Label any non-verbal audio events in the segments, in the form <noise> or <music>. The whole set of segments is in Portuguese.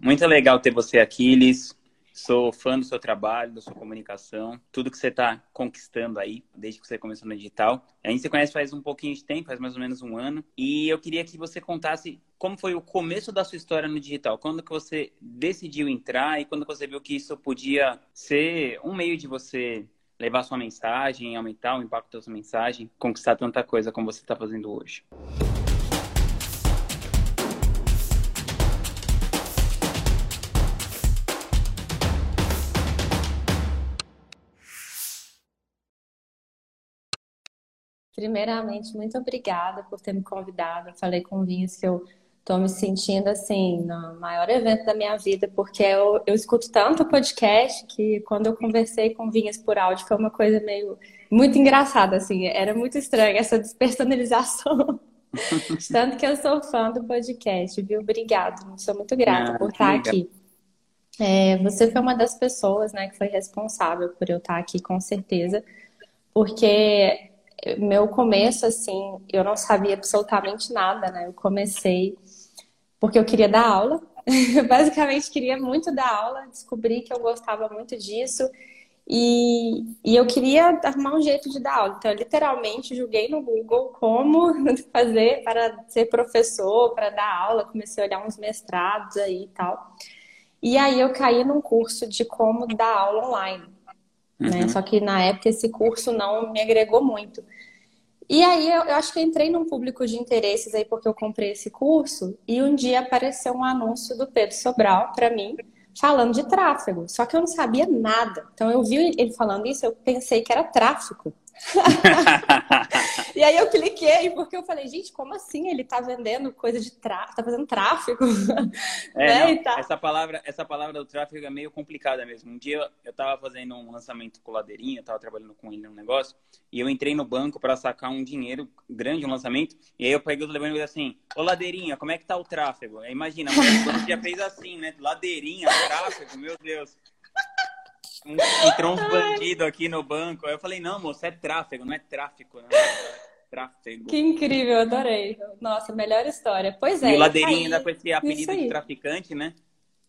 muito legal ter você aqui, Liz. Sou fã do seu trabalho, da sua comunicação, tudo que você está conquistando aí, desde que você começou no digital. A gente se conhece faz um pouquinho de tempo, faz mais ou menos um ano. E eu queria que você contasse como foi o começo da sua história no digital. Quando que você decidiu entrar e quando você viu que isso podia ser um meio de você levar sua mensagem, aumentar o impacto da sua mensagem, conquistar tanta coisa como você está fazendo hoje. Primeiramente, muito obrigada por ter me convidado. Eu falei com o Vinhas que eu estou me sentindo assim no maior evento da minha vida, porque eu, eu escuto tanto podcast que quando eu conversei com Vinhas por áudio foi uma coisa meio muito engraçada, assim, era muito estranha essa despersonalização. <laughs> tanto que eu sou fã do podcast, viu? Obrigado, sou muito grata ah, por estar aqui. É, você foi uma das pessoas, né, que foi responsável por eu estar aqui, com certeza, porque meu começo, assim, eu não sabia absolutamente nada, né? Eu comecei porque eu queria dar aula. <laughs> Basicamente queria muito dar aula, descobri que eu gostava muito disso. E, e eu queria arrumar um jeito de dar aula. Então, eu literalmente joguei no Google como <laughs> fazer para ser professor, para dar aula. Comecei a olhar uns mestrados aí e tal. E aí eu caí num curso de como dar aula online. Né? Uhum. Só que na época esse curso não me agregou muito. E aí eu, eu, acho que eu entrei num público de interesses aí porque eu comprei esse curso e um dia apareceu um anúncio do Pedro Sobral para mim falando de tráfego. Só que eu não sabia nada. Então eu vi ele falando isso, eu pensei que era tráfico. <laughs> e aí eu cliquei, porque eu falei, gente, como assim ele tá vendendo coisa de tráfego, tá fazendo tráfego? <laughs> É, né? tá... essa, palavra, essa palavra do tráfego é meio complicada mesmo. Um dia eu tava fazendo um lançamento com Ladeirinha, eu tava trabalhando com ele num negócio, e eu entrei no banco para sacar um dinheiro grande, um lançamento, e aí eu peguei o telefone e falei assim, ô Ladeirinha, como é que tá o tráfego? Imagina, o já fez assim, né? Ladeirinha, tráfego, meu Deus entrou uns <laughs> bandidos aqui no banco. Aí eu falei, não, moço, é tráfego, não é tráfico, não. É tráfego. Que incrível, adorei. Nossa, melhor história. Pois é. E o Ladeirinha ainda com esse apelido de traficante, né?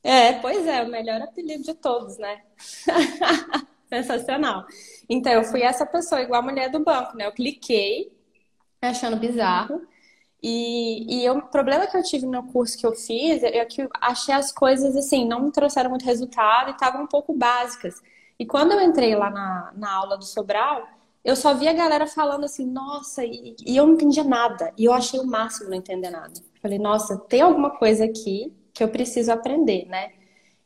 É, pois é, o melhor apelido de todos, né? <laughs> Sensacional. Então, eu fui essa pessoa, igual a mulher do banco, né? Eu cliquei, achando bizarro. E, e o problema que eu tive no curso que eu fiz é que eu achei as coisas assim, não me trouxeram muito resultado e estavam um pouco básicas. E quando eu entrei lá na, na aula do Sobral, eu só vi a galera falando assim, nossa, e, e eu não entendia nada. E eu achei o máximo não entender nada. Falei, nossa, tem alguma coisa aqui que eu preciso aprender, né?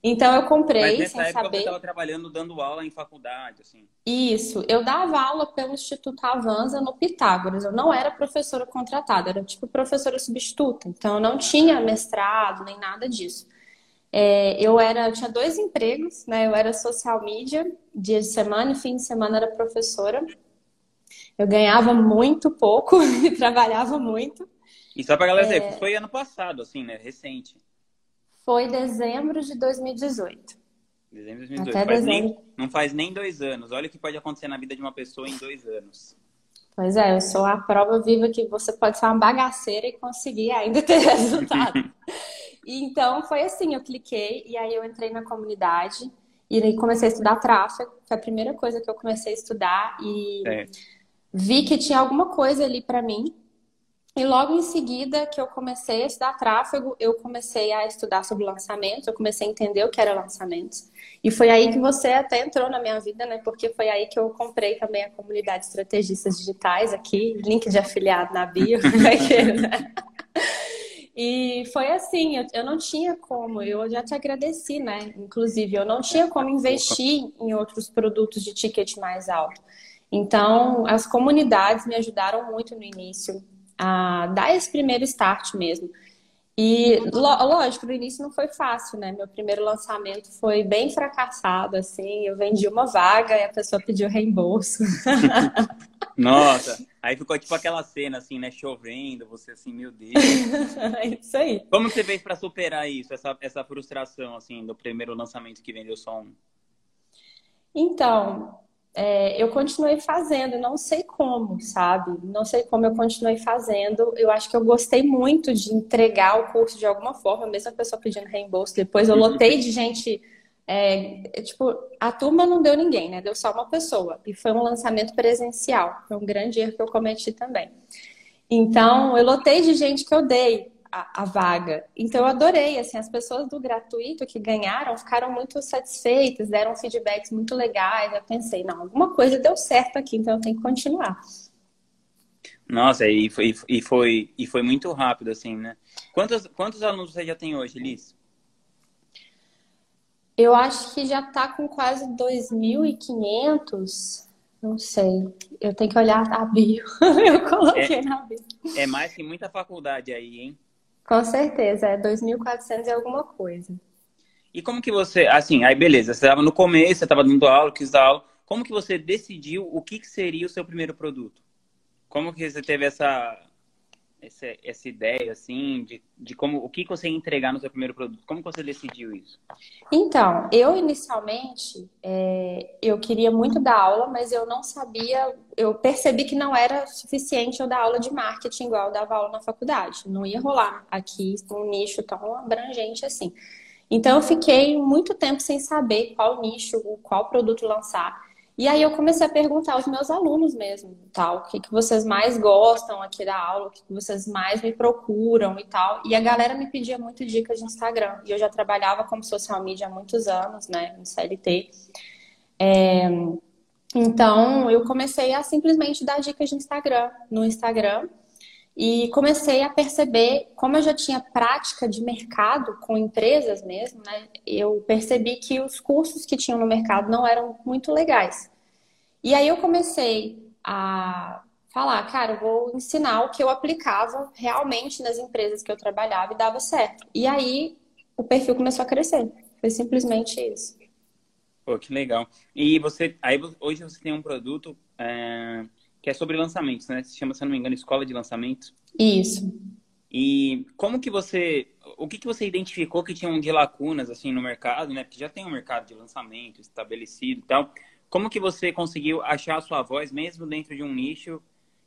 Então eu comprei Mas nessa sem época saber. Você estava trabalhando dando aula em faculdade, assim? Isso, eu dava aula pelo Instituto Avanza no Pitágoras. Eu não era professora contratada, era tipo professora substituta. Então eu não tinha mestrado nem nada disso. É, eu era, eu tinha dois empregos, né? Eu era social media, dia de semana e fim de semana era professora. Eu ganhava muito pouco <laughs> e trabalhava muito. E só para galera dizer, é... foi ano passado, assim, né? Recente. Foi dezembro de 2018. Dezembro de 2018. Até faz dezembro. Nem, não faz nem dois anos. Olha o que pode acontecer na vida de uma pessoa em dois anos. Pois é, eu sou a prova viva que você pode ser uma bagaceira e conseguir ainda ter <laughs> resultado. <laughs> então, foi assim, eu cliquei e aí eu entrei na comunidade e aí comecei a estudar tráfego. Foi a primeira coisa que eu comecei a estudar e é. vi que tinha alguma coisa ali para mim e logo em seguida que eu comecei a estudar tráfego, eu comecei a estudar sobre lançamentos, eu comecei a entender o que era lançamentos. E foi aí que você até entrou na minha vida, né? Porque foi aí que eu comprei também a comunidade de estrategistas digitais aqui, link de afiliado na bio. <laughs> Né? e foi assim, eu, eu não tinha como, eu já te agradeci, né? Inclusive, eu não tinha como investir em outros produtos de ticket mais alto. Então, as comunidades me ajudaram muito no início a dar esse primeiro start mesmo. E lógico, no início não foi fácil, né? Meu primeiro lançamento foi bem fracassado, assim. Eu vendi uma vaga e a pessoa pediu reembolso. <laughs> Nossa, aí ficou tipo aquela cena assim, né? Chovendo, você assim, meu Deus. é <laughs> isso aí. Como você fez para superar isso, essa, essa frustração, assim, do primeiro lançamento que vendeu só um? Então, é, eu continuei fazendo, não sei como, sabe? Não sei como eu continuei fazendo. Eu acho que eu gostei muito de entregar o curso de alguma forma, mesmo a pessoa pedindo reembolso. Depois eu lotei de gente. É, é, tipo, a turma não deu ninguém, né? Deu só uma pessoa. E foi um lançamento presencial. Foi um grande erro que eu cometi também. Então, eu lotei de gente que eu dei a, a, vaga. Então eu adorei, assim, as pessoas do gratuito que ganharam ficaram muito satisfeitas, deram feedbacks muito legais. Eu pensei, não, alguma coisa deu certo aqui, então eu tenho que continuar. Nossa, e foi, e foi, e foi muito rápido, assim, né? Quantos, quantos alunos você já tem hoje, Liz? Eu acho que já está com quase 2.500. Não sei. Eu tenho que olhar a bio. <laughs> eu coloquei é, na bio. É mais que muita faculdade aí, hein? Com certeza, é 2.400 e alguma coisa. E como que você, assim, aí beleza, você estava no começo, você estava dando aula, quis dar aula, como que você decidiu o que, que seria o seu primeiro produto? Como que você teve essa, essa, essa ideia, assim, de, de como o que você ia entregar no seu primeiro produto? Como você decidiu isso? Então, eu inicialmente, é, eu queria muito dar aula, mas eu não sabia, eu percebi que não era suficiente eu dar aula de marketing igual eu dava aula na faculdade. Não ia rolar aqui um nicho tão abrangente assim. Então, eu fiquei muito tempo sem saber qual nicho, qual produto lançar. E aí eu comecei a perguntar aos meus alunos mesmo, tal, o que, que vocês mais gostam aqui da aula, o que, que vocês mais me procuram e tal. E a galera me pedia muito dicas de Instagram. E eu já trabalhava como social media há muitos anos, né, no CLT. É... Então eu comecei a simplesmente dar dicas de Instagram no Instagram. E comecei a perceber, como eu já tinha prática de mercado com empresas mesmo, né? Eu percebi que os cursos que tinham no mercado não eram muito legais. E aí eu comecei a falar, cara, eu vou ensinar o que eu aplicava realmente nas empresas que eu trabalhava e dava certo. E aí o perfil começou a crescer. Foi simplesmente isso. Pô, que legal. E você, aí hoje você tem um produto é que é sobre lançamentos, né? Se chama, se não me engano, Escola de Lançamentos. Isso. E como que você, o que que você identificou que tinham de lacunas assim no mercado, né? Porque já tem um mercado de lançamento estabelecido e tal. Como que você conseguiu achar a sua voz mesmo dentro de um nicho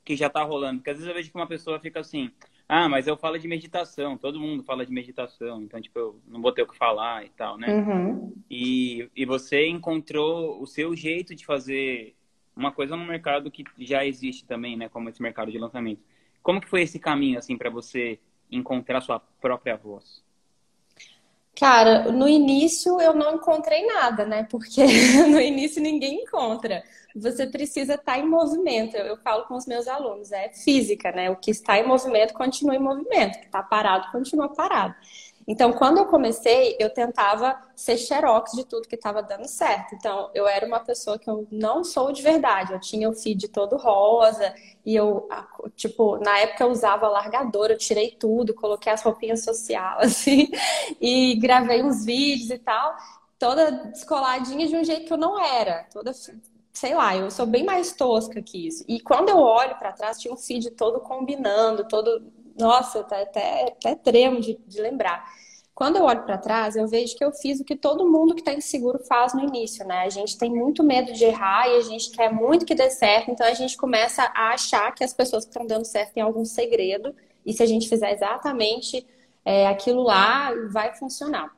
que já está rolando? Porque às vezes eu vejo que uma pessoa fica assim, ah, mas eu falo de meditação, todo mundo fala de meditação, então, tipo, eu não vou ter o que falar e tal, né? Uhum. E, e você encontrou o seu jeito de fazer uma coisa no mercado que já existe também, né, como esse mercado de lançamento. Como que foi esse caminho assim para você encontrar sua própria voz? Cara, no início eu não encontrei nada, né? Porque <laughs> no início ninguém encontra. Você precisa estar em movimento. Eu, falo com os meus alunos, é física, né? O que está em movimento continua em movimento, o que está parado continua parado. Então, quando eu comecei, eu tentava ser xerox de tudo que estava dando certo. Então, eu era uma pessoa que eu não sou de verdade. Eu tinha o feed todo rosa e eu, tipo, na época eu usava largador, eu tirei tudo, coloquei as roupinhas social, <laughs> assim, e gravei uns vídeos e tal, toda descoladinha de um jeito que eu não era, toda sei lá, eu sou bem mais tosca que isso. E quando eu olho para trás, tinha um feed todo combinando, todo nossa, tá até, até tremo de, de lembrar. Quando eu olho para trás, eu vejo que eu fiz o que todo mundo que está inseguro faz no início, né? A gente tem muito medo de errar e a gente quer muito que dê certo, então a gente começa a achar que as pessoas que estão dando certo têm algum segredo, e se a gente fizer exatamente é, aquilo lá, vai funcionar.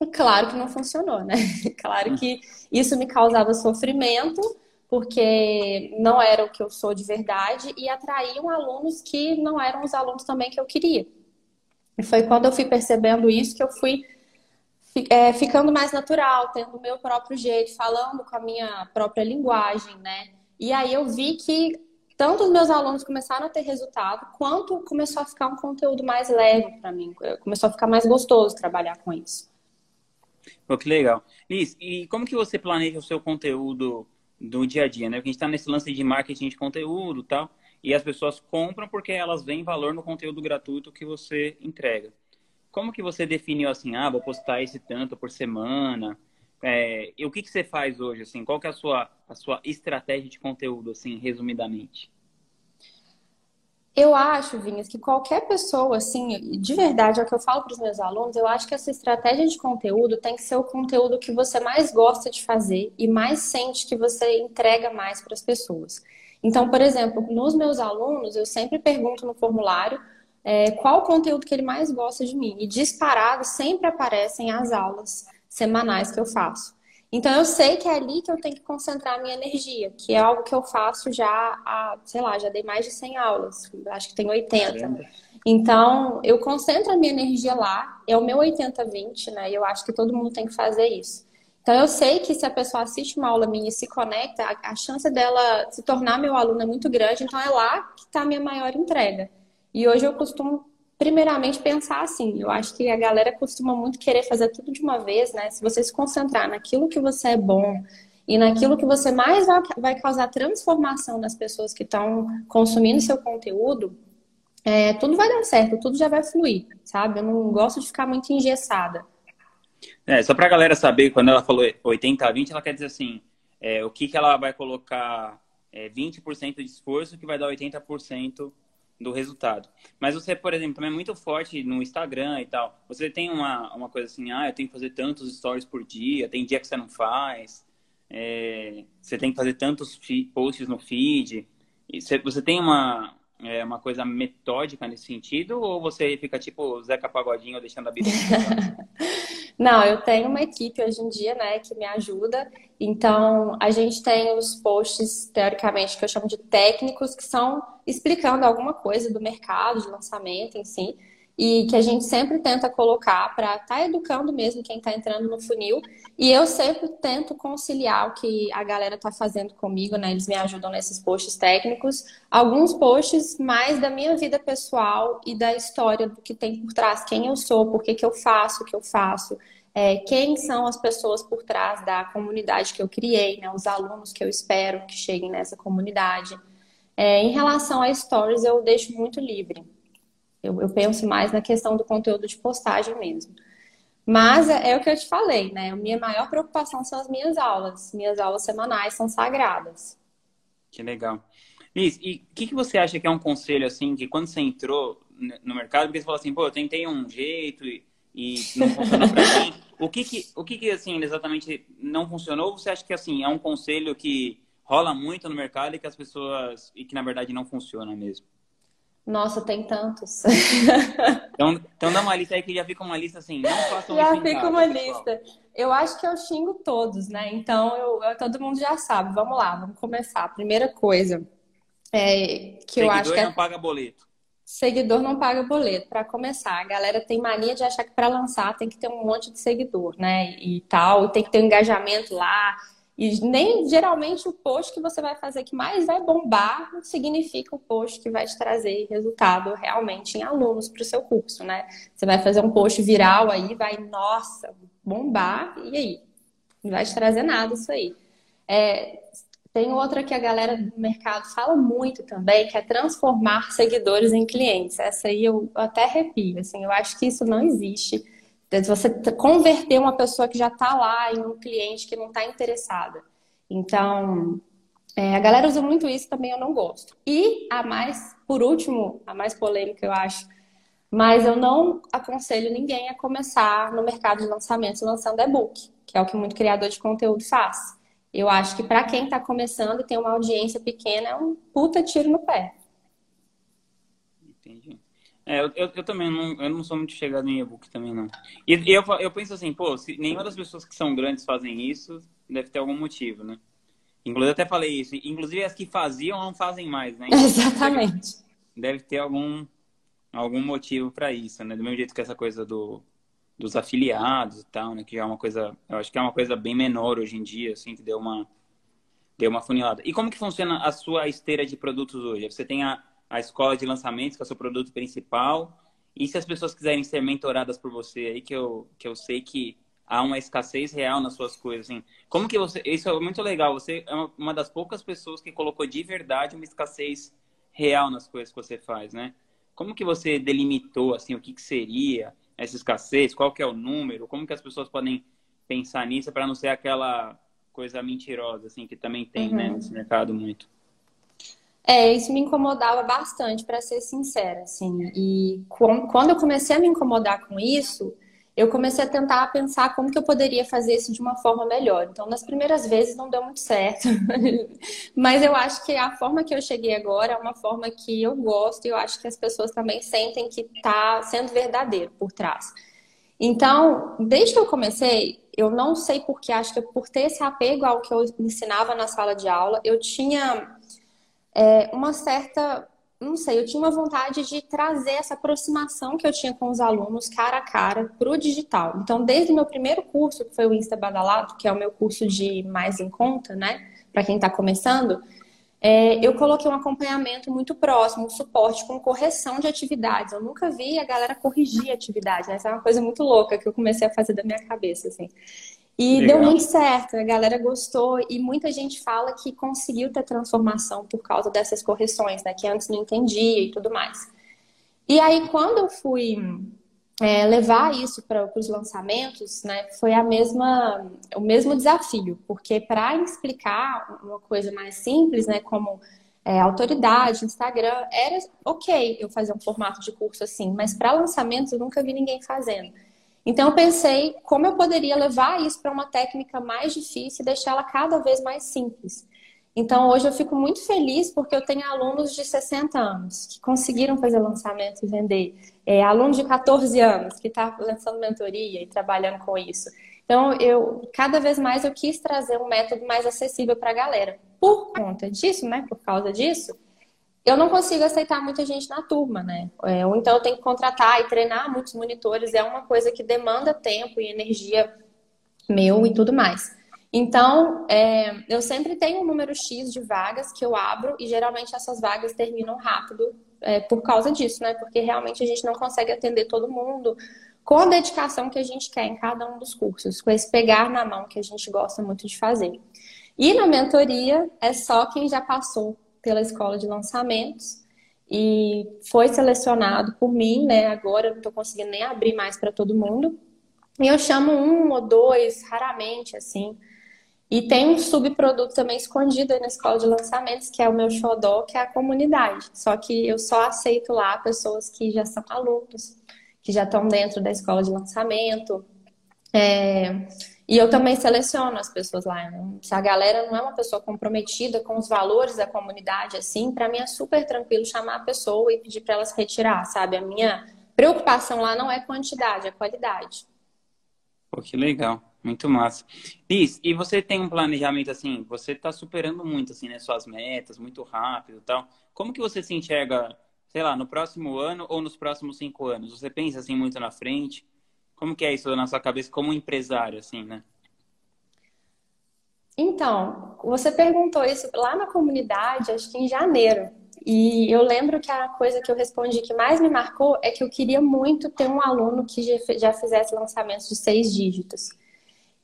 E claro que não funcionou, né? <laughs> Claro que isso me causava sofrimento, porque não era o que eu sou de verdade e atraíam alunos que não eram os alunos também que eu queria. E foi quando eu fui percebendo isso que eu fui é, ficando mais natural, tendo o meu próprio jeito, falando com a minha própria linguagem, né? E aí eu vi que tanto os meus alunos começaram a ter resultado, quanto começou a ficar um conteúdo mais leve para mim, começou a ficar mais gostoso trabalhar com isso. Pô, que legal. Liz, e como que você planeja o seu conteúdo do dia a dia, né? Porque a gente está nesse lance de marketing de conteúdo tal, e as pessoas compram porque elas veem valor no conteúdo gratuito que você entrega. Como que você definiu assim, ah, vou postar esse tanto por semana? É, e o que, que você faz hoje, assim? Qual que é a sua, a sua estratégia de conteúdo, assim, resumidamente? Eu acho, Vinhas, que qualquer pessoa, assim, de verdade, é o que eu falo para os meus alunos, eu acho que essa estratégia de conteúdo tem que ser o conteúdo que você mais gosta de fazer e mais sente que você entrega mais para as pessoas. Então, por exemplo, nos meus alunos, eu sempre pergunto no formulário é, qual o conteúdo que ele mais gosta de mim. E disparado sempre aparecem as aulas semanais que eu faço. Então eu sei que é ali que eu tenho que concentrar a minha energia, que é algo que eu faço já há, sei lá, já dei mais de 100 aulas, acho que tem 80. Caramba. Então eu concentro a minha energia lá, é o meu 80-20, né? E eu acho que todo mundo tem que fazer isso. Então eu sei que se a pessoa assiste uma aula minha e se conecta, a, a chance dela se tornar meu aluno é muito grande, então é lá que está a minha maior entrega. E hoje eu costumo primeiramente pensar assim. Eu acho que a galera costuma muito querer fazer tudo de uma vez, né? Se você se concentrar naquilo que você é bom e naquilo que você mais vai, causar transformação nas pessoas que estão consumindo seu conteúdo, é, tudo vai dar certo, tudo já vai fluir, sabe? Eu não gosto de ficar muito engessada. É, só pra galera saber, quando ela falou 80 a 20, ela quer dizer assim, é, o que, que ela vai colocar é, 20% de esforço que vai dar 80% do resultado. Mas você, por exemplo, também é muito forte no Instagram e tal. Você tem uma, uma coisa assim, ah, eu tenho que fazer tantos stories por dia, tem dia que você não faz, é, você tem que fazer tantos posts no feed. Você, você tem uma, é, uma coisa metódica nesse sentido ou você fica tipo Zeca Pagodinho deixando a vida? <laughs> Não, eu tenho uma equipe hoje em dia, né, que me ajuda. Então, a gente tem os posts, teoricamente, que eu chamo de técnicos, que são explicando alguma coisa do mercado, de lançamento em si e que a gente sempre tenta colocar para estar tá educando mesmo quem está entrando no funil. E eu sempre tento conciliar o que a galera está fazendo comigo, né? Eles me ajudam nesses posts técnicos, alguns posts mais da minha vida pessoal e da história do que tem por trás, quem eu sou, por que, que eu faço o que eu faço. É, quem são as pessoas por trás da comunidade que eu criei, né? os alunos que eu espero que cheguem nessa comunidade. É, em relação a stories, eu deixo muito livre. Eu, eu penso mais na questão do conteúdo de postagem mesmo. Mas é, é, o que eu te falei, né? A minha maior preocupação são as minhas aulas. Minhas aulas semanais são sagradas. Que legal. Liz, e o que, que você acha que é um conselho, assim, que quando você entrou no mercado, porque você falou assim, pô, eu tentei um jeito e, e não funcionou pra mim. <laughs> O que que, o que que, assim, exatamente não funcionou? Você acha que, assim, é um conselho que rola muito no mercado e que as pessoas... e que, na verdade, não funciona mesmo? Nossa, tem tantos. <laughs> Então, então dá uma lista aí que já fica uma lista assim, não façam Já fica uma pessoal. lista. Eu acho que eu xingo todos, né? Então eu, eu, todo mundo já sabe. Vamos lá, vamos começar. Primeira coisa é, que Seguidor eu acho que é... não paga boleto. Seguidor não paga boleto. Para começar, a galera tem mania de achar que para lançar tem que ter um monte de seguidor, né? E tal, tem que ter um engajamento lá. E nem geralmente o post que você vai fazer que mais vai bombar significa o post que vai te trazer resultado realmente em alunos para o seu curso, né? Você vai fazer um post viral aí, vai, nossa, bombar, e aí? Não vai te trazer nada isso aí. É, tem outra que a galera do mercado fala muito também, que é transformar seguidores em clientes. Essa aí eu até arrepio, assim, eu acho que isso não existe você converter uma pessoa que já está lá em um cliente que não está interessada. Então, é, a galera usa muito isso também, eu não gosto. E a mais, por último, a mais polêmica, eu acho, mas eu não aconselho ninguém a começar no mercado de lançamentos lançando e-book, que é o que muito criador de conteúdo faz. Eu acho que para quem está começando e tem uma audiência pequena, é um puta tiro no pé. É, eu, eu, eu, também não, eu não sou muito chegado em e-book também, não. E, e eu, eu penso assim, pô, se nenhuma das pessoas que são grandes fazem isso, deve ter algum motivo, né? Inclusive, eu até falei isso. Inclusive, as que faziam não fazem mais, né? <laughs> Então, Exatamente. Deve, deve, ter algum, algum motivo para isso, né? Do mesmo jeito que essa coisa do, dos afiliados e tal, né? Que já é uma coisa... Eu acho que é uma coisa bem menor hoje em dia, assim, que deu uma, deu uma funilada. E como que funciona a sua esteira de produtos hoje? Você tem a a escola de lançamentos, que é o seu produto principal. E se as pessoas quiserem ser mentoradas por você aí, que eu, que eu sei que há uma escassez real nas suas coisas, assim. Como que você... Isso é muito legal. Você é uma das poucas pessoas que colocou de verdade uma escassez real nas coisas que você faz, né? Como que você delimitou, assim, o que, que seria essa escassez? Qual que é o número? Como que as pessoas podem pensar nisso para não ser aquela coisa mentirosa, assim, que também tem, né, uhum. né, nesse mercado muito? É, isso me incomodava bastante, para ser sincera, assim. E quando eu comecei a me incomodar com isso, eu comecei a tentar pensar como que eu poderia fazer isso de uma forma melhor. Então, nas primeiras vezes não deu muito certo, <laughs> mas eu acho que a forma que eu cheguei agora é uma forma que eu gosto e eu acho que as pessoas também sentem que está sendo verdadeiro por trás. Então, desde que eu comecei, eu não sei porque, acho que por ter esse apego ao que eu ensinava na sala de aula, eu tinha é, uma certa não sei, eu tinha uma vontade de trazer essa aproximação que eu tinha com os alunos cara a cara para o digital. Então, desde o meu primeiro curso, que foi o Insta Badalado, que é o meu curso de mais em conta, né, para quem está começando, é, eu coloquei um acompanhamento muito próximo, um suporte com correção de atividades. Eu nunca vi a galera corrigir atividades, né? Essa é uma coisa muito louca que eu comecei a fazer da minha cabeça, assim. E Legal. deu muito certo, a galera gostou e muita gente fala que conseguiu ter transformação por causa dessas correções, né? Que antes não entendia e tudo mais. E aí, quando eu fui é, levar isso para os lançamentos, né, foi a mesma, o mesmo desafio, porque para explicar uma coisa mais simples, né, como é, autoridade, Instagram, era ok eu fazer um formato de curso assim, mas para lançamentos eu nunca vi ninguém fazendo. Então eu pensei como eu poderia levar isso para uma técnica mais difícil e deixá-la cada vez mais simples. Então hoje eu fico muito feliz porque eu tenho alunos de 60 anos que conseguiram fazer lançamento e vender. É, aluno de 14 anos que está lançando mentoria e trabalhando com isso. Então eu cada vez mais eu quis trazer um método mais acessível para a galera. Por conta disso, né? Por causa disso, eu não consigo aceitar muita gente na turma, né? É, ou então eu tenho que contratar e treinar muitos monitores, é uma coisa que demanda tempo e energia meu e tudo mais. Então, é, eu sempre tenho um número X de vagas que eu abro e geralmente essas vagas terminam rápido é, por causa disso, né? Porque realmente a gente não consegue atender todo mundo com a dedicação que a gente quer em cada um dos cursos, com esse pegar na mão que a gente gosta muito de fazer. E na mentoria é só quem já passou pela escola de lançamentos e foi selecionado por mim, né? Agora eu não estou conseguindo nem abrir mais para todo mundo. E eu chamo um ou dois, raramente, assim. E tem um subproduto também escondido aí na escola de lançamentos, que é o meu xodó, que é a comunidade. Só que eu só aceito lá pessoas que já são alunos, que já estão dentro da escola de lançamento. É... E eu também seleciono as pessoas lá. Se a galera não é uma pessoa comprometida com os valores da comunidade, assim, para mim é super tranquilo chamar a pessoa e pedir para ela se retirar, sabe? A minha preocupação lá não é quantidade, é qualidade. Pô, que legal. Muito massa. Liz, e você tem um planejamento assim, você está superando muito, assim, né, suas metas, muito rápido e tal. Como que você se enxerga, sei lá, no próximo ano ou nos próximos cinco anos? Você pensa, assim, muito na frente? Como que é isso na sua cabeça como empresário, assim, né? Então, você perguntou isso lá na comunidade, acho que em janeiro. E eu lembro que a coisa que eu respondi que mais me marcou é que eu queria muito ter um aluno que já fizesse lançamentos de seis dígitos.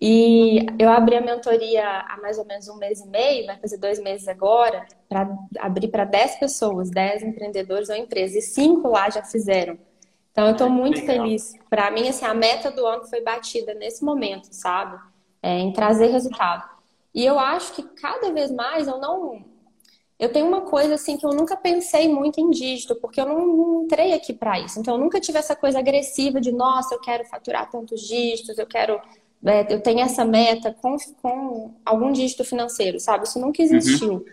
E eu abri a mentoria há mais ou menos um mês e meio, vai fazer dois meses agora, para abrir para dez pessoas, dez empreendedores ou empresas. E cinco lá já fizeram. Então, eu estou muito Legal. feliz. Para mim, assim, a meta do ano foi batida nesse momento, sabe? É, em trazer resultado. E eu acho que cada vez mais eu não. Eu tenho uma coisa assim que eu nunca pensei muito em dígito, porque eu não, não entrei aqui para isso. Então, eu nunca tive essa coisa agressiva de, nossa, eu quero faturar tantos dígitos, eu quero. É, eu tenho essa meta com, com algum dígito financeiro, sabe? Isso nunca existiu. Uhum.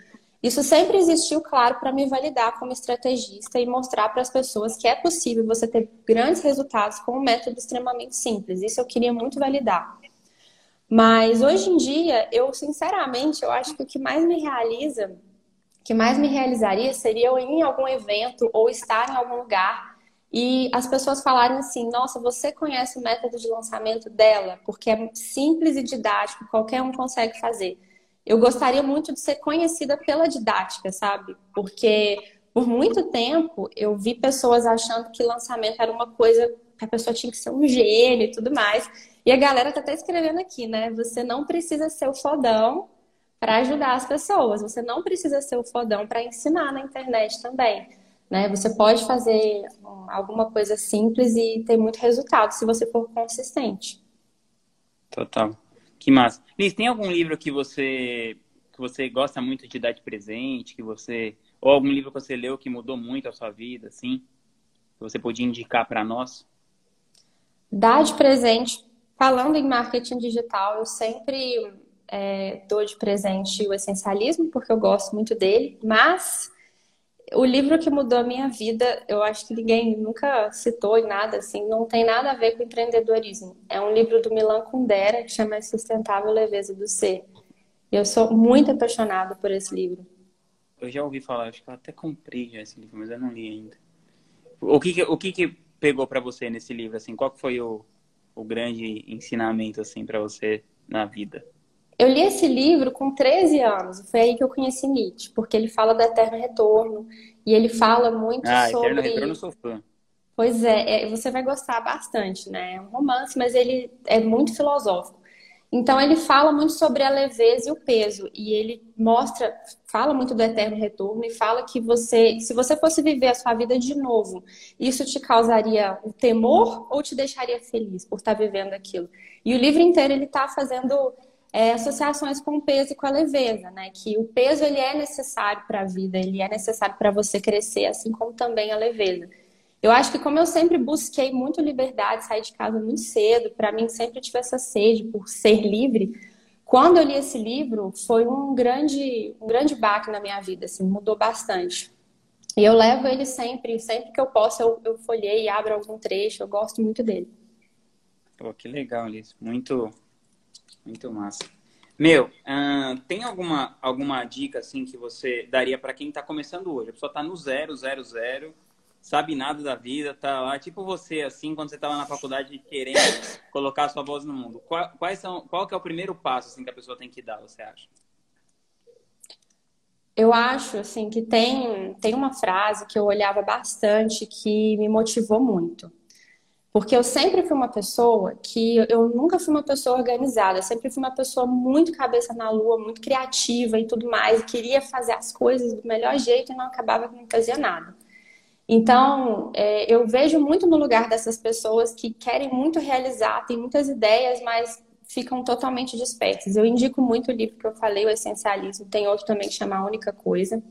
Isso sempre existiu, claro, para me validar como estrategista e mostrar para as pessoas que é possível você ter grandes resultados com um método extremamente simples. Isso eu queria muito validar. Mas hoje em dia, eu sinceramente, eu acho que o que mais me realiza, que mais me realizaria seria eu ir em algum evento ou estar em algum lugar e as pessoas falarem assim: "Nossa, você conhece o método de lançamento dela, porque é simples e didático, qualquer um consegue fazer" eu gostaria muito de ser conhecida pela didática, sabe? Porque por muito tempo eu vi pessoas achando que lançamento era uma coisa que a pessoa tinha que ser um gênio e tudo mais. E a galera tá até escrevendo aqui, né? Você não precisa ser o fodão para ajudar as pessoas. Você não precisa ser o fodão para ensinar na internet também. Né? Você pode fazer alguma coisa simples e ter muito resultado se você for consistente. Total. Que massa. Liz, tem algum livro que você que você gosta muito de dar de presente, que você Ou algum livro que você leu que mudou muito a sua vida, assim? Que você podia indicar para nós? Dar de presente. Falando em marketing digital, eu sempre é, dou de presente o essencialismo, porque eu gosto muito dele, mas o livro que mudou a minha vida, eu acho que ninguém nunca citou em nada, assim, não tem nada a ver com empreendedorismo. É um livro do Milan Kundera, que chama Sustentável Leveza do Ser. Eu sou muito apaixonada por esse livro. Eu já ouvi falar, acho que eu até comprei já esse livro, mas eu não li ainda. O que, que o que, que pegou para você nesse livro, assim? Qual foi o, o grande ensinamento, assim, para você na vida? Eu li esse livro com 13 anos, foi aí que eu conheci Nietzsche, porque ele fala do eterno retorno e ele fala muito ah, sobre. Eterno retorno, sou fã. Pois é, é, você vai gostar bastante, né? É um romance, mas ele é muito filosófico. Então ele fala muito sobre a leveza e o peso e ele mostra, fala muito do eterno retorno e fala que você, se você fosse viver a sua vida de novo, isso te causaria um temor ou te deixaria feliz por estar vivendo aquilo. E o livro inteiro ele está fazendo é, associações com o peso e com a leveza, né? Que o peso ele é necessário para a vida, ele é necessário para você crescer, assim como também a leveza. Eu acho que como eu sempre busquei muito liberdade, sair de casa muito cedo, para mim sempre tive essa sede por ser livre. Quando eu li esse livro, foi um grande, um grande baque na minha vida, assim, mudou bastante. E eu levo ele sempre, sempre que eu posso, eu, eu folhei e abro algum trecho, eu gosto muito dele. Pô, que legal, Liz. Muito, muito massa. Meu, uh, tem alguma, alguma dica assim que você daria para quem está começando hoje? A pessoa está no zero, zero, zero, sabe nada da vida, tá lá, tipo você, assim, quando você estava na faculdade querendo colocar sua voz no mundo. Qual, quais são, qual que é o primeiro passo assim, que a pessoa tem que dar, você acha? Eu acho assim que tem, tem uma frase que eu olhava bastante que me motivou muito. Porque eu sempre fui uma pessoa que eu nunca fui uma pessoa organizada, eu sempre fui uma pessoa muito cabeça na lua, muito criativa e tudo mais, e queria fazer as coisas do melhor jeito e não acabava que não fazia nada. Então, é, eu vejo muito no lugar dessas pessoas que querem muito realizar, têm muitas ideias, mas ficam totalmente dispersas. Eu indico muito o livro que eu falei, O Essencialismo, tem outro também que chama A Única Coisa.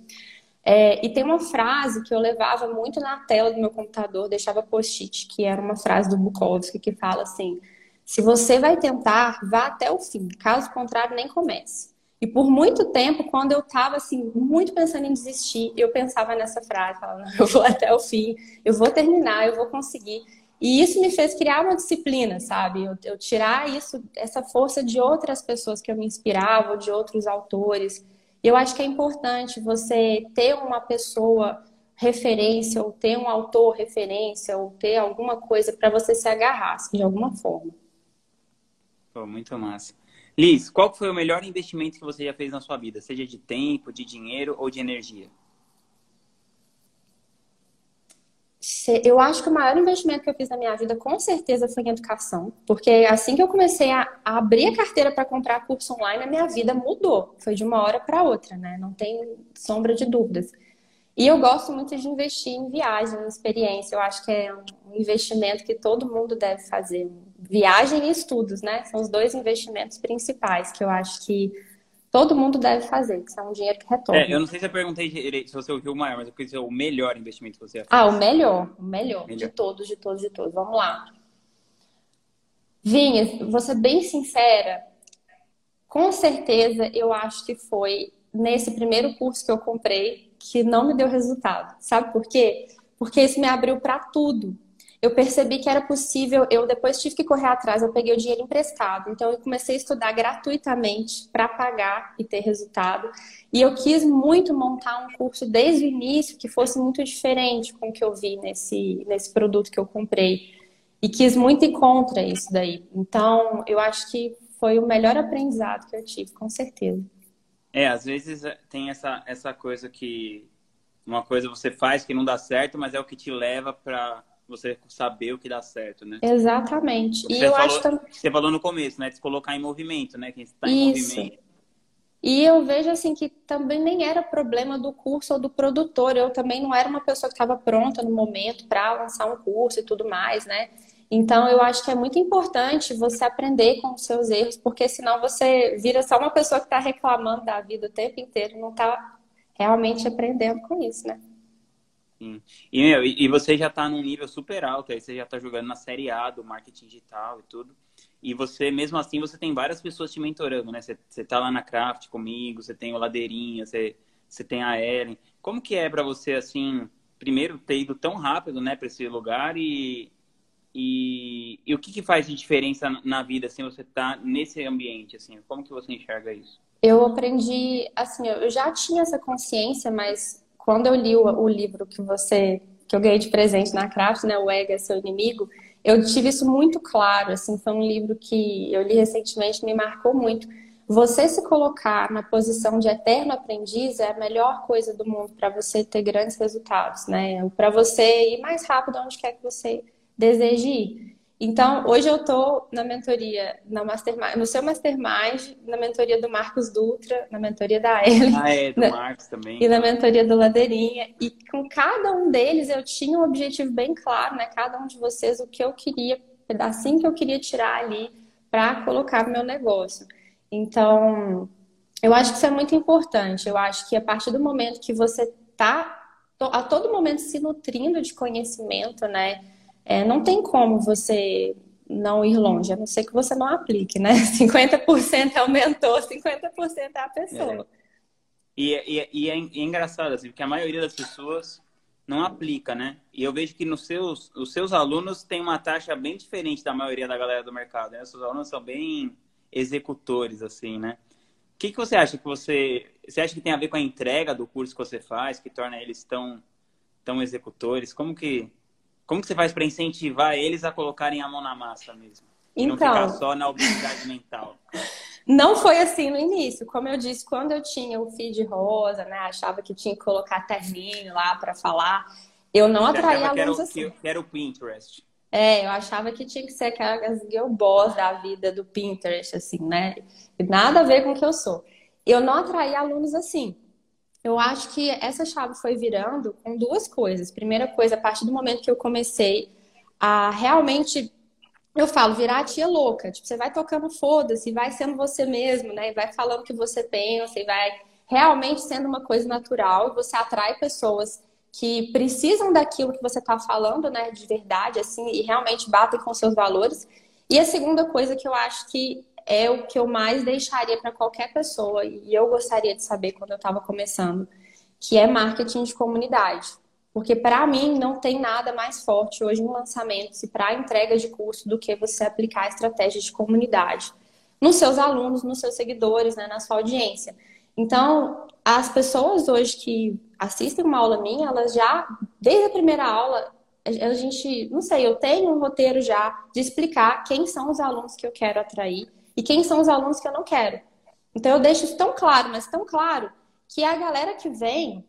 É, e tem uma frase que eu levava muito na tela do meu computador, deixava post-it, que era uma frase do Bukowski que fala assim: se você vai tentar, vá até o fim, caso contrário, nem comece. E por muito tempo, quando eu estava assim, muito pensando em desistir, eu pensava nessa frase, eu vou até o fim, eu vou terminar, eu vou conseguir. E isso me fez criar uma disciplina, sabe? Eu, eu tirar isso, essa força de outras pessoas que eu me inspirava, de outros autores. Eu acho que é importante você ter uma pessoa referência, ou ter um autor referência, ou ter alguma coisa para você se agarrar, assim, de alguma forma. Pô, muito massa. Liz, qual foi o melhor investimento que você já fez na sua vida? Seja de tempo, de dinheiro ou de energia? Eu acho que o maior investimento que eu fiz na minha vida, com certeza, foi em educação. Porque assim que eu comecei a, abrir a carteira para comprar curso online, a minha vida mudou. Foi de uma hora para outra, né? Não tem sombra de dúvidas. E eu gosto muito de investir em viagem, em experiência. Eu acho que é um investimento que todo mundo deve fazer. Viagem e estudos, né? São os dois investimentos principais que eu acho que todo mundo deve fazer, que são um dinheiro que retorna. É, eu não sei se eu perguntei se você ouviu o maior, mas eu quis dizer o melhor investimento que você fez. Ah, o melhor, o melhor, melhor, de todos, de todos, de todos. Vamos lá. Vinha, vou ser bem sincera, com certeza eu acho que foi nesse primeiro curso que eu comprei que não me deu resultado. Sabe por quê? Porque isso me abriu para tudo eu percebi que era possível, eu depois tive que correr atrás, eu peguei o dinheiro emprestado. Então eu comecei a estudar gratuitamente para pagar e ter resultado. E eu quis muito montar um curso desde o início que fosse muito diferente com o que eu vi nesse, nesse produto que eu comprei. E quis muito ir contra isso daí. Então eu acho que foi o melhor aprendizado que eu tive, com certeza. É, às vezes é, tem essa, essa coisa que uma coisa você faz que não dá certo, mas é o que te leva para você saber o que dá certo, né? Exatamente. Você e eu falou, acho também. Você falou no começo, né? De se colocar em movimento, né? Quem está em Isso. movimento. E eu vejo assim que também nem era problema do curso ou do produtor. Eu também não era uma pessoa que estava pronta no momento para lançar um curso e tudo mais, né? Então eu acho que é muito importante você aprender com os seus erros, porque senão você vira só uma pessoa que está reclamando da vida o tempo inteiro, não está realmente aprendendo com isso, né? Sim. E, meu, e você já está num nível super alto, aí você já está jogando na série A do marketing digital e tudo. E você, mesmo assim, você tem várias pessoas te mentorando, né? Você, você tá lá na Craft comigo, você tem o Ladeirinha, você, você tem a Ellen. Como que é para você, assim, primeiro ter ido tão rápido, né, para esse lugar e, e, e, o que, que faz de diferença na vida, assim, você tá nesse ambiente, assim? Como que você enxerga isso? Eu aprendi, assim, eu já tinha essa consciência, mas quando eu li o, o livro que você, que eu ganhei de presente na Craft, né, o Ego é seu inimigo, eu tive isso muito claro, assim, foi um livro que eu li recentemente, me marcou muito. Você se colocar na posição de eterno aprendiz é a melhor coisa do mundo para você ter grandes resultados, né? Para você ir mais rápido onde quer que você deseje ir. Então, hoje eu estou na mentoria, na mastermind, no seu mastermind, na mentoria do Marcos Dutra, na mentoria da Ellen. Ah, é, do Marcos também. E na mentoria do Ladeirinha. E com cada um deles eu tinha um objetivo bem claro, né? Cada um de vocês, o que eu queria, pedacinho que eu queria tirar ali para colocar no meu negócio. Então, eu acho que isso é muito importante. Eu acho que a partir do momento que você está a todo momento se nutrindo de conhecimento, né? É, não tem como você não ir longe, a não ser que você não aplique, né? 50% é o mentor, 50% é a pessoa. É. E, e, e, é, e, é, engraçado, assim, porque a maioria das pessoas não aplica, né? E eu vejo que nos seus, os seus alunos têm uma taxa bem diferente da maioria da galera do mercado, né? Os seus alunos são bem executores, assim, né? O que, que você acha que você... Você acha que tem a ver com a entrega do curso que você faz, que torna eles tão, tão executores? Como que como que você faz para incentivar eles a colocarem a mão na massa mesmo? E então, não ficar só na obesidade mental. <laughs> Não foi assim no início. Como eu disse, quando eu tinha o feed rosa, né? Achava que tinha que colocar terninho lá para falar. Eu não atraía alunos que assim. Que era o Pinterest. É, eu achava que tinha que ser aquelas girl boss da vida do Pinterest, assim, né? Nada a ver com o que eu sou. Eu não atraía alunos assim. Eu acho que essa chave foi virando com duas coisas. Primeira coisa, a partir do momento que eu comecei a realmente eu falo, virar a tia louca. Tipo, você vai tocando foda-se, vai sendo você mesmo, né? E vai falando o que você pensa, e vai realmente sendo uma coisa natural. E você atrai pessoas que precisam daquilo que você está falando, né? De verdade, assim, e realmente batem com seus valores. E a segunda coisa que eu acho que é o que eu mais deixaria para qualquer pessoa e eu gostaria de saber quando eu estava começando, que é marketing de comunidade. Porque para mim não tem nada mais forte hoje no lançamento e para entrega de curso do que você aplicar a estratégia de comunidade nos seus alunos, nos seus seguidores, né, na sua audiência. Então, as pessoas hoje que assistem uma aula minha, elas já, desde a primeira aula, a gente, não sei, eu tenho um roteiro já de explicar quem são os alunos que eu quero atrair e quem são os alunos que eu não quero. Então eu deixo isso tão claro, mas tão claro, que a galera que vem,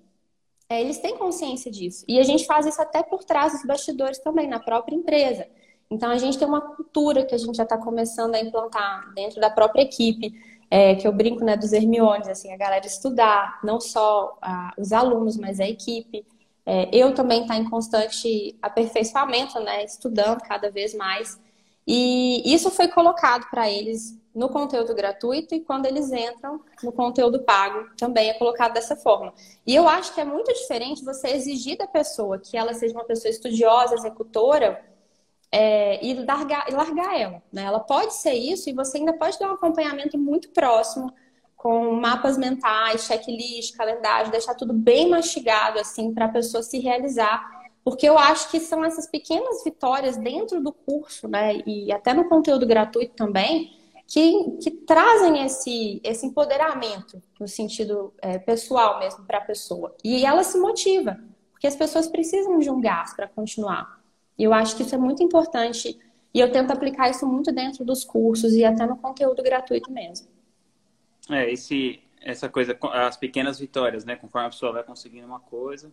é, eles têm consciência disso. E a gente faz isso até por trás dos bastidores também, na própria empresa. Então a gente tem uma cultura que a gente já está começando a implantar dentro da própria equipe, é, que eu brinco né, dos Hermiones, assim, a galera estudar, não só a, os alunos, mas a equipe. É, eu também estar tá em constante aperfeiçoamento, né, estudando cada vez mais. E isso foi colocado para eles no conteúdo gratuito e quando eles entram no conteúdo pago também é colocado dessa forma. E eu acho que é muito diferente você exigir da pessoa que ela seja uma pessoa estudiosa, executora, é, e, largar, e largar ela. Né? Ela pode ser isso e você ainda pode dar um acompanhamento muito próximo com mapas mentais, checklist, calendário, deixar tudo bem mastigado assim para a pessoa se realizar porque eu acho que são essas pequenas vitórias dentro do curso, né, e até no conteúdo gratuito também, que, que trazem esse, esse empoderamento no sentido é, pessoal mesmo para a pessoa. E ela se motiva, porque as pessoas precisam de um gás para continuar. E eu acho que isso é muito importante e eu tento aplicar isso muito dentro dos cursos e até no conteúdo gratuito mesmo. É, esse, essa coisa, as pequenas vitórias, né? Conforme a pessoa vai conseguindo uma coisa,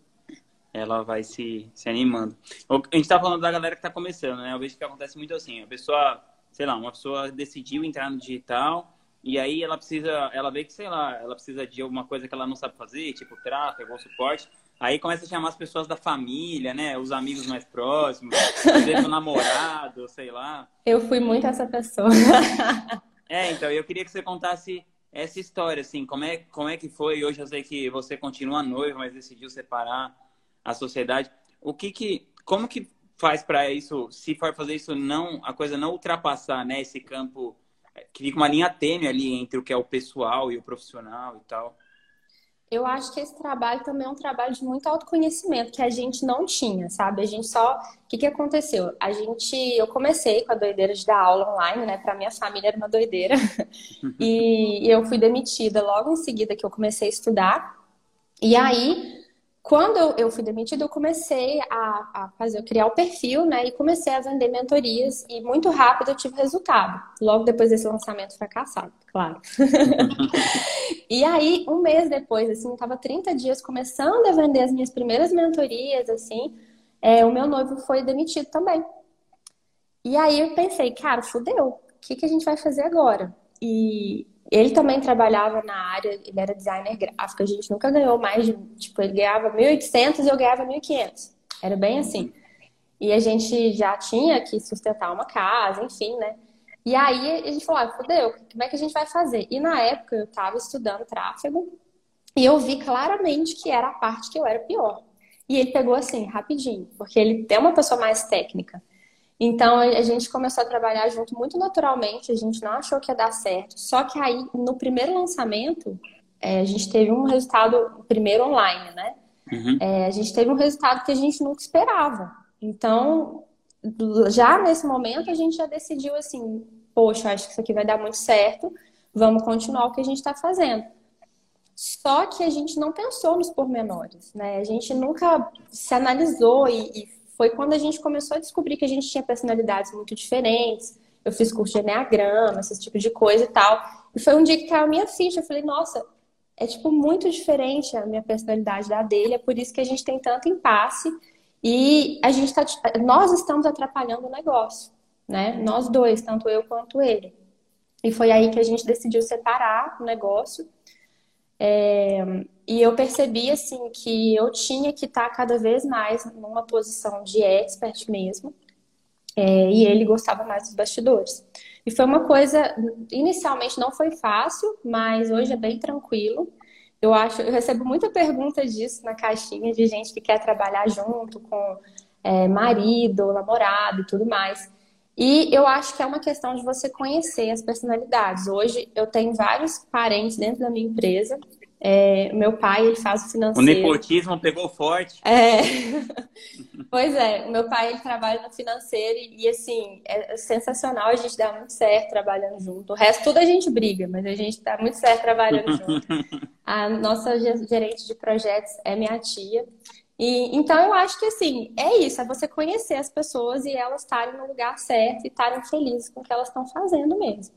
ela vai se, se animando. A gente tá falando da galera que tá começando, né? Eu vejo que acontece muito assim, a pessoa, sei lá, uma pessoa decidiu entrar no digital e aí ela precisa, ela vê que, sei lá, ela precisa de alguma coisa que ela não sabe fazer, tipo tráfego ou suporte. Aí começa a chamar as pessoas da família, né? Os amigos mais próximos, às vezes o namorado, sei lá. Eu fui muito essa pessoa. <laughs> é, então, eu queria que você contasse essa história, assim, como é, como é que foi? Hoje eu sei que você continua noiva, mas decidiu separar a sociedade. O que que, como que faz para isso, se for fazer isso, não, a coisa não ultrapassar, né, esse campo, é, que fica uma linha tênue ali entre o que é o pessoal e o profissional e tal? Eu acho que esse trabalho também é um trabalho de muito autoconhecimento que a gente não tinha, sabe? A gente só. O que, que aconteceu? A gente. Eu comecei com a doideira de dar aula online, né? Para minha família era uma doideira. <laughs> e eu fui demitida logo em seguida que eu comecei a estudar. E aí, quando eu, eu fui demitida, eu comecei a, a fazer, criar o perfil, né? E comecei a vender mentorias e muito rápido eu tive resultado. Logo depois desse lançamento fracassado, claro. <laughs> e aí, um mês depois, assim, tava 30 dias começando a vender as minhas primeiras mentorias, assim, é, o meu noivo foi demitido também. E aí eu pensei, cara, fudeu, o que, que a gente vai fazer agora? E ele também trabalhava na área, ele era designer gráfico, a gente nunca ganhou mais de, tipo, ele ganhava 1.800 e eu ganhava 1.500. Era bem assim. E a gente já tinha que sustentar uma casa, enfim, né? E aí a gente falou, ah, fodeu, como é que a gente vai fazer? E na época eu estava estudando tráfego e eu vi claramente que era a parte que eu era pior. E ele pegou assim, rapidinho, porque ele é uma pessoa mais técnica. Então a gente começou a trabalhar junto muito naturalmente, a gente não achou que ia dar certo. Só que aí, no primeiro lançamento, é, a gente teve um resultado, primeiro online, né? Uhum. É, a gente teve um resultado que a gente nunca esperava. Então, já nesse momento, a gente já decidiu assim: poxa, acho que isso aqui vai dar muito certo, vamos continuar o que a gente está fazendo. Só que a gente não pensou nos pormenores, né? A gente nunca se analisou e, e foi quando a gente começou a descobrir que a gente tinha personalidades muito diferentes. Eu fiz curso de Enneagrama, esse tipo de coisa e tal. E foi um dia que caiu a minha ficha. Eu falei, nossa, é tipo muito diferente a minha personalidade da dele. É por isso que a gente tem tanto impasse. E a gente tá, nós estamos atrapalhando o negócio, né? Nós dois, tanto eu quanto ele. E foi aí que a gente decidiu separar o negócio. É, e eu percebi, assim, que eu tinha que estar cada vez mais numa posição de expert mesmo. É, e ele gostava mais dos bastidores. E foi uma coisa, inicialmente não foi fácil, mas hoje é bem tranquilo. Eu acho, eu recebo muita pergunta disso na caixinha de gente que quer trabalhar junto com é, marido, namorado e tudo mais. E eu acho que é uma questão de você conhecer as personalidades. Hoje eu tenho vários parentes dentro da minha empresa é, meu pai, ele faz o financeiro. O nepotismo pegou forte. É. <laughs> pois é, o meu pai, ele trabalha no financeiro e, e, assim, é sensacional, a gente dá muito certo trabalhando junto. O resto, tudo a gente briga, mas a gente dá muito certo trabalhando <laughs> junto. A nossa gerente de projetos é minha tia. E, então, eu acho que, assim, é isso, é você conhecer as pessoas e elas estarem no lugar certo e estarem felizes com o que elas estão fazendo mesmo.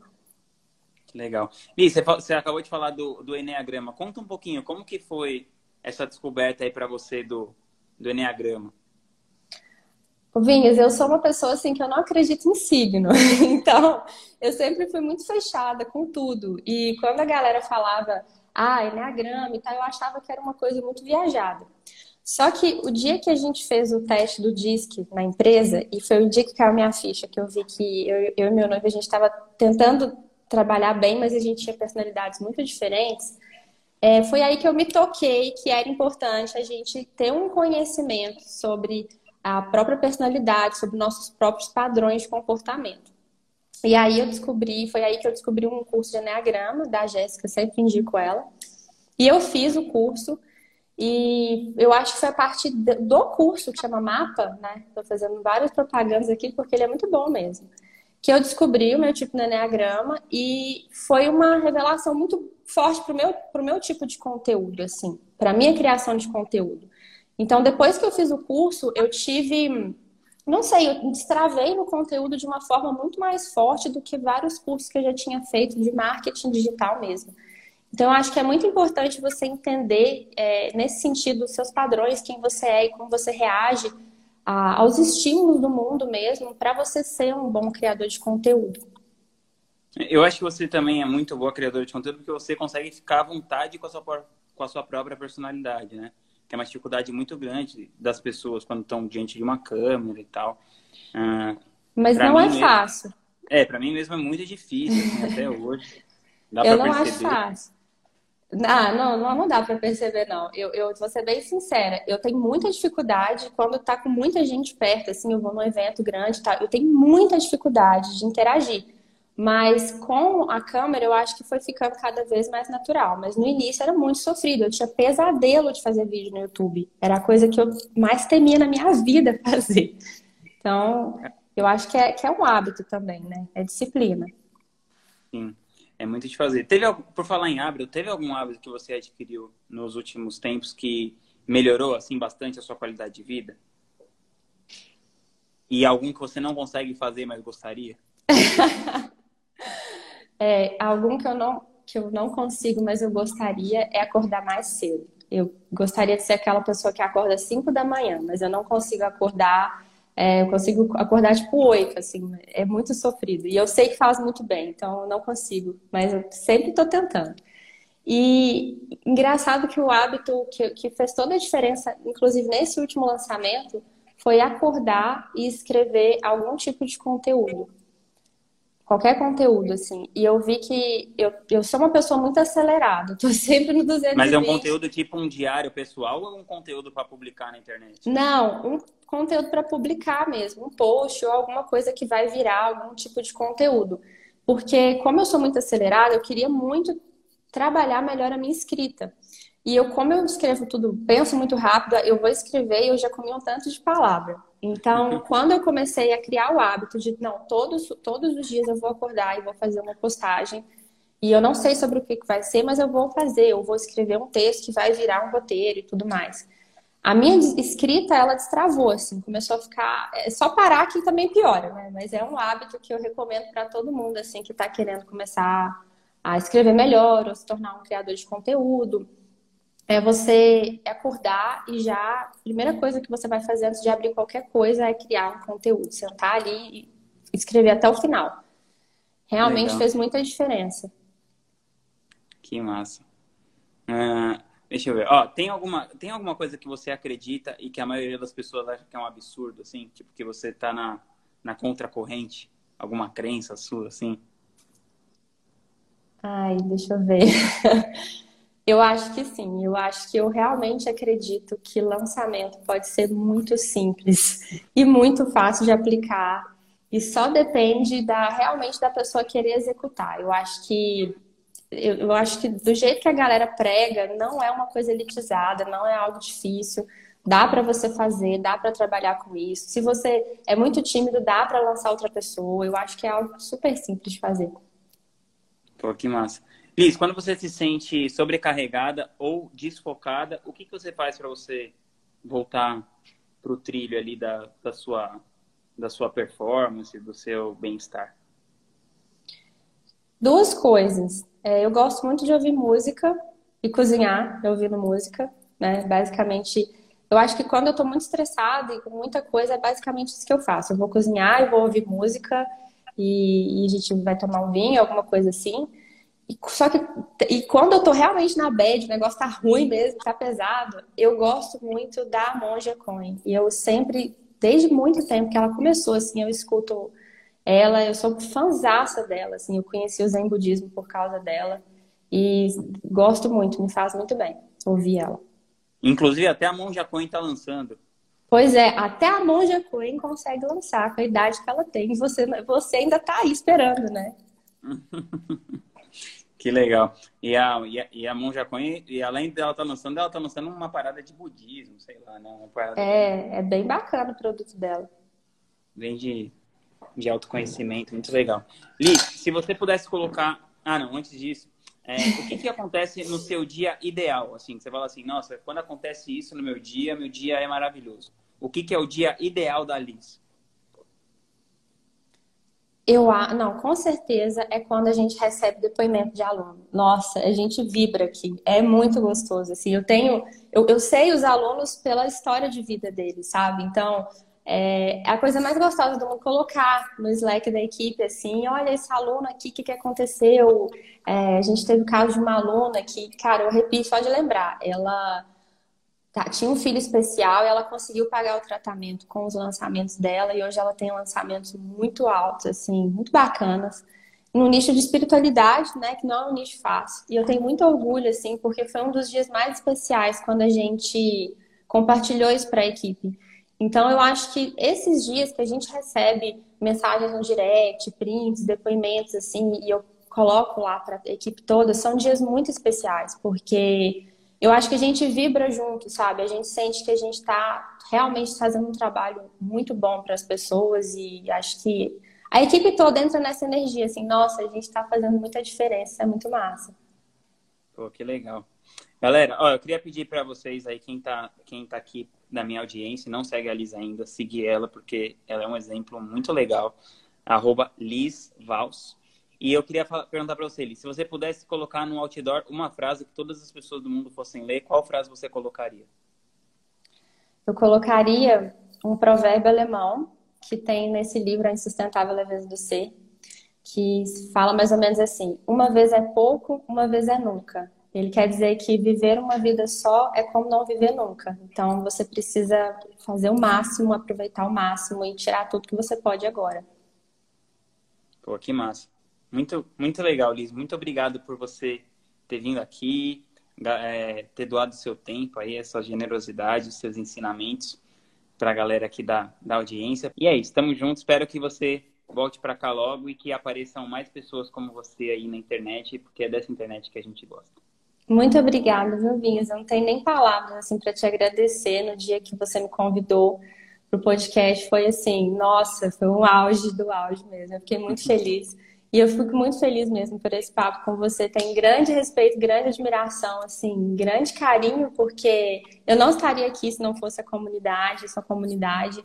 Legal. Li, você, você acabou de falar do, do Enneagrama. Conta um pouquinho, como que foi essa descoberta aí para você do, do Enneagrama? Vinhas, eu sou uma pessoa assim que eu não acredito em signo. <laughs> Então, eu sempre fui muito fechada com tudo. E quando a galera falava, ah, Enneagrama e tal, eu achava que era uma coisa muito viajada. Só que o dia que a gente fez o teste do DISC na empresa, e foi o dia que caiu minha ficha, que eu vi que eu, eu e meu noivo, a gente estava tentando trabalhar bem, mas a gente tinha personalidades muito diferentes. É, foi aí que eu me toquei que era importante a gente ter um conhecimento sobre a própria personalidade, sobre nossos próprios padrões de comportamento. E aí eu descobri, foi aí que eu descobri um curso de Enneagrama da Jéssica, sempre indico ela. E eu fiz o curso e eu acho que foi a partir do curso que chama Mapa, né? Estou fazendo várias propagandas aqui porque ele é muito bom mesmo que eu descobri o meu tipo no Enneagrama e foi uma revelação muito forte para o meu, pro meu tipo de conteúdo, assim, para minha criação de conteúdo. Então, depois que eu fiz o curso, eu tive, não sei, eu destravei no conteúdo de uma forma muito mais forte do que vários cursos que eu já tinha feito de marketing digital mesmo. Então, eu acho que é muito importante você entender, é, nesse sentido, os seus padrões, quem você é e como você reage a, aos estímulos do mundo mesmo para você ser um bom criador de conteúdo. Eu acho que você também é muito boa criadora de conteúdo porque você consegue ficar à vontade com a sua, com a sua própria personalidade, né? Que é uma dificuldade muito grande das pessoas quando estão diante de uma câmera e tal. Ah, Mas não é mesmo, fácil. É, para mim mesmo é muito difícil, assim, até hoje. Dá eu não perceber? acho fácil. Ah, não, não, não dá para perceber, não. Eu, eu vou ser bem sincera, eu tenho muita dificuldade quando tá com muita gente perto, assim, eu vou num evento grande, tá? Eu tenho muita dificuldade de interagir. Mas com a câmera eu acho que foi ficando cada vez mais natural. Mas no início era muito sofrido. Eu tinha pesadelo de fazer vídeo no YouTube. Era a coisa que eu mais temia na minha <laughs> vida fazer. Então, eu acho que é, que é um hábito também, né? É disciplina. Sim. É muito de fazer. Teve, por falar em hábito, teve algum hábito que você adquiriu nos últimos tempos que melhorou assim bastante a sua qualidade de vida? E algum que você não consegue fazer, mas gostaria? <laughs> é, algum que eu não que eu não consigo, mas eu gostaria é acordar mais cedo. Eu gostaria de ser aquela pessoa que acorda às 5 da manhã, mas eu não consigo acordar é, eu consigo acordar tipo oito, assim, é muito sofrido. E eu sei que faz muito bem, então eu não consigo, mas eu sempre estou tentando. E engraçado que o hábito que, que fez toda a diferença, inclusive nesse último lançamento, foi acordar e escrever algum tipo de conteúdo qualquer conteúdo, assim. E eu vi que eu, eu sou uma pessoa muito acelerada, <laughs> tô sempre no 220. Mas é um conteúdo tipo um diário pessoal ou um conteúdo para publicar na internet? Não, um conteúdo para publicar mesmo, um post ou alguma coisa que vai virar algum tipo de conteúdo. Porque como eu sou muito acelerada, eu queria muito trabalhar melhor a minha escrita. E eu, como eu escrevo tudo, penso muito rápido, eu vou escrever e eu já comi um tanto de palavra. Então, quando eu comecei a criar o hábito de, não, todos, todos os dias eu vou acordar e vou fazer uma postagem, e eu não sei sobre o que vai ser, mas eu vou fazer, eu vou escrever um texto que vai virar um roteiro e tudo mais. A minha escrita, ela destravou, assim, começou a ficar. É só parar que também piora, né? Mas é um hábito que eu recomendo para todo mundo, assim, que está querendo começar a escrever melhor ou se tornar um criador de conteúdo é você acordar e já. A primeira coisa que você vai fazer antes de abrir qualquer coisa é criar um conteúdo, sentar ali e escrever até o final. Realmente Legal. fez muita diferença. Que massa. Uh, deixa eu ver. Ó, tem, alguma, tem alguma coisa que você acredita e que a maioria das pessoas acha que é um absurdo, assim? Tipo, que você tá na, na contracorrente? Alguma crença sua, assim? Ai, deixa eu ver. <laughs> Eu acho que sim, eu acho que eu realmente acredito que lançamento pode ser muito simples e muito fácil de aplicar e só depende da realmente da pessoa querer executar. Eu acho que eu, eu acho que do jeito que a galera prega, não é uma coisa elitizada, não é algo difícil. Dá para você fazer, dá para trabalhar com isso. Se você é muito tímido, dá para lançar outra pessoa. Eu acho que é algo super simples de fazer. Pô, que massa. Liz, quando você se sente sobrecarregada ou desfocada, o que, que você faz para você voltar para o trilho ali da, da, sua, da sua performance, do seu bem-estar? Duas coisas. É, eu gosto muito de ouvir música e cozinhar ouvindo música, né? Basicamente, eu acho que quando eu estou muito estressada e com muita coisa, é basicamente isso que eu faço. Eu vou cozinhar, eu vou ouvir música e, e a gente vai tomar um vinho, alguma coisa assim. E, só que, e quando eu tô realmente na bad, o negócio tá ruim mesmo, tá pesado, eu gosto muito da Monja Coin. E eu sempre, desde muito tempo que ela começou, assim, eu escuto ela, eu sou fanzaça dela, assim, eu conheci o Zen Budismo por causa dela. E gosto muito, me faz muito bem ouvir ela. Inclusive, até a Monja Coin tá lançando. Pois é, até a Monja Coin consegue lançar com a idade que ela tem. Você, você ainda tá aí esperando, né? <laughs> Que legal. E a, e a, e a Monja Coin, e além dela estar tá lançando, ela está lançando uma parada de budismo, sei lá, né? é, de... é bem bacana o produto dela. Vem de, de autoconhecimento, muito legal. Li, se você pudesse colocar. Ah, não, antes disso, é, o que, que acontece no seu dia ideal? Assim, você fala assim, nossa, quando acontece isso no meu dia, meu dia é maravilhoso. O que, que é o dia ideal da Liz? Eu, não, com certeza é quando a gente recebe depoimento de aluno. Nossa, a gente vibra aqui, é muito gostoso. Assim, eu tenho, eu, eu sei os alunos pela história de vida deles, sabe? Então, é, é a coisa mais gostosa do mundo colocar no Slack da equipe, assim, olha esse aluno aqui, o que, que aconteceu? É, a gente teve o caso de uma aluna que, cara, eu repito só de lembrar, ela tá, tinha um filho especial e ela conseguiu pagar o tratamento com os lançamentos dela e hoje ela tem lançamentos muito altos, assim, muito bacanas. no nicho de espiritualidade, né, que não é um nicho fácil. E eu tenho muito orgulho, assim, porque foi um dos dias mais especiais quando a gente compartilhou isso para a equipe. Então, eu acho que esses dias que a gente recebe mensagens no direct, prints, depoimentos, assim, e eu coloco lá para a equipe toda, são dias muito especiais, porque eu acho que a gente vibra junto, sabe? A gente sente que a gente está realmente fazendo um trabalho muito bom para as pessoas e acho que a equipe toda entra nessa energia, assim, nossa, a gente está fazendo muita diferença, é muito massa. Pô, que legal. Galera, ó, eu queria pedir para vocês aí, quem está quem tá aqui na minha audiência, não segue a Liz ainda, seguir ela, porque ela é um exemplo muito legal. Arroba Liz Vals. E eu queria falar, perguntar para você, Liz, se você pudesse colocar no outdoor uma frase que todas as pessoas do mundo fossem ler, qual frase você colocaria? Eu colocaria um provérbio alemão que tem nesse livro A Insustentável Leveza do Ser, que fala mais ou menos assim: uma vez é pouco, uma vez é nunca. Ele quer dizer que viver uma vida só é como não viver nunca. Então você precisa fazer o máximo, aproveitar o máximo e tirar tudo que você pode agora. Pô, que massa. Muito, muito legal, Liz. Muito obrigado por você ter vindo aqui, é, ter doado seu tempo aí, essa generosidade, seus ensinamentos para a galera aqui da, da audiência. E é isso, estamos juntos. Espero que você volte para cá logo e que apareçam mais pessoas como você aí na internet, porque é dessa internet que a gente gosta. Muito obrigada, viu, Vinhas? Eu não tenho nem palavras assim para te agradecer no dia que você me convidou para o podcast. Foi assim, nossa, foi um auge do auge mesmo. Eu fiquei muito <laughs> feliz. E eu fico muito feliz mesmo por esse papo com você. Tenho grande respeito, grande admiração, assim, grande carinho, porque eu não estaria aqui se não fosse a comunidade, sua comunidade.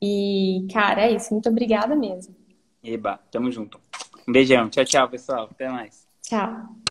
E, cara, é isso. Muito obrigada mesmo. Eba, tamo junto. Um beijão. Tchau, tchau, pessoal. Até mais. Tchau.